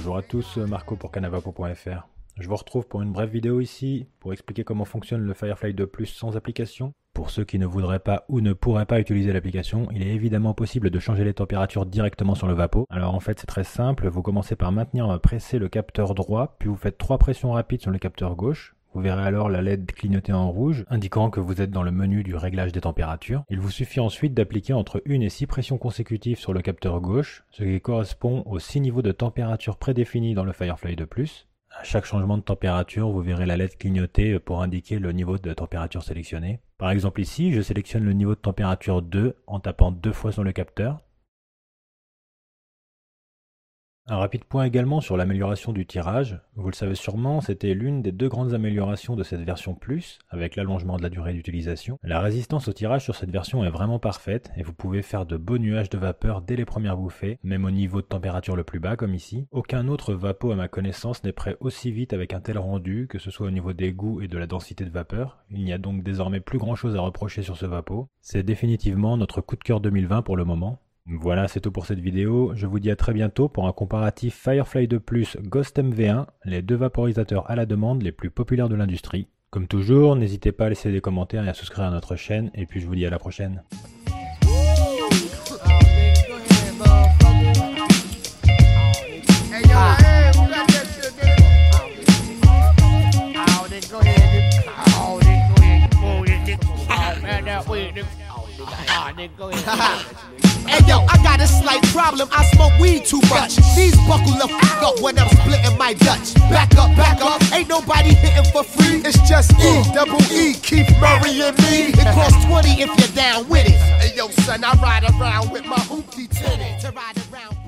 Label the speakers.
Speaker 1: Bonjour à tous, Marco pour canavapo.fr. Je vous retrouve pour une brève vidéo ici pour expliquer comment fonctionne le Firefly 2 Plus sans application. Pour ceux qui ne voudraient pas ou ne pourraient pas utiliser l'application, il est évidemment possible de changer les températures directement sur le Vapo. Alors en fait c'est très simple, vous commencez par maintenir presser le capteur droit, puis vous faites trois pressions rapides sur le capteur gauche, vous verrez alors la LED clignoter en rouge, indiquant que vous êtes dans le menu du réglage des températures. Il vous suffit ensuite d'appliquer entre une et six pressions consécutives sur le capteur gauche, ce qui correspond aux six niveaux de température prédéfinis dans le Firefly de plus. À chaque changement de température, vous verrez la LED clignoter pour indiquer le niveau de température sélectionné. Par exemple ici, je sélectionne le niveau de température 2 en tapant deux fois sur le capteur. Un rapide point également sur l'amélioration du tirage. Vous le savez sûrement, c'était l'une des deux grandes améliorations de cette version Plus, avec l'allongement de la durée d'utilisation. La résistance au tirage sur cette version est vraiment parfaite, et vous pouvez faire de beaux nuages de vapeur dès les premières bouffées, même au niveau de température le plus bas comme ici. Aucun autre vapo à ma connaissance n'est prêt aussi vite avec un tel rendu, que ce soit au niveau des goûts et de la densité de vapeur. Il n'y a donc désormais plus grand chose à reprocher sur ce vapo. C'est définitivement notre coup de cœur 2020 pour le moment. Voilà, c'est tout pour cette vidéo. Je vous dis à très bientôt pour un comparatif Firefly 2 Plus Ghost MV1, les deux vaporisateurs à la demande les plus populaires de l'industrie. Comme toujours, n'hésitez pas à laisser des commentaires et à souscrire à notre chaîne, et puis je vous dis à la prochaine.
Speaker 2: Hey yo, I got a slight problem. I smoke weed too much. These buckle the fuck up when I'm splitting my Dutch. Back up, back up. Ain't nobody hitting for free. It's just E, double E, Murray and me. It costs 20 if you're down with it. Hey yo, son, I ride around with my hoopty tinted to ride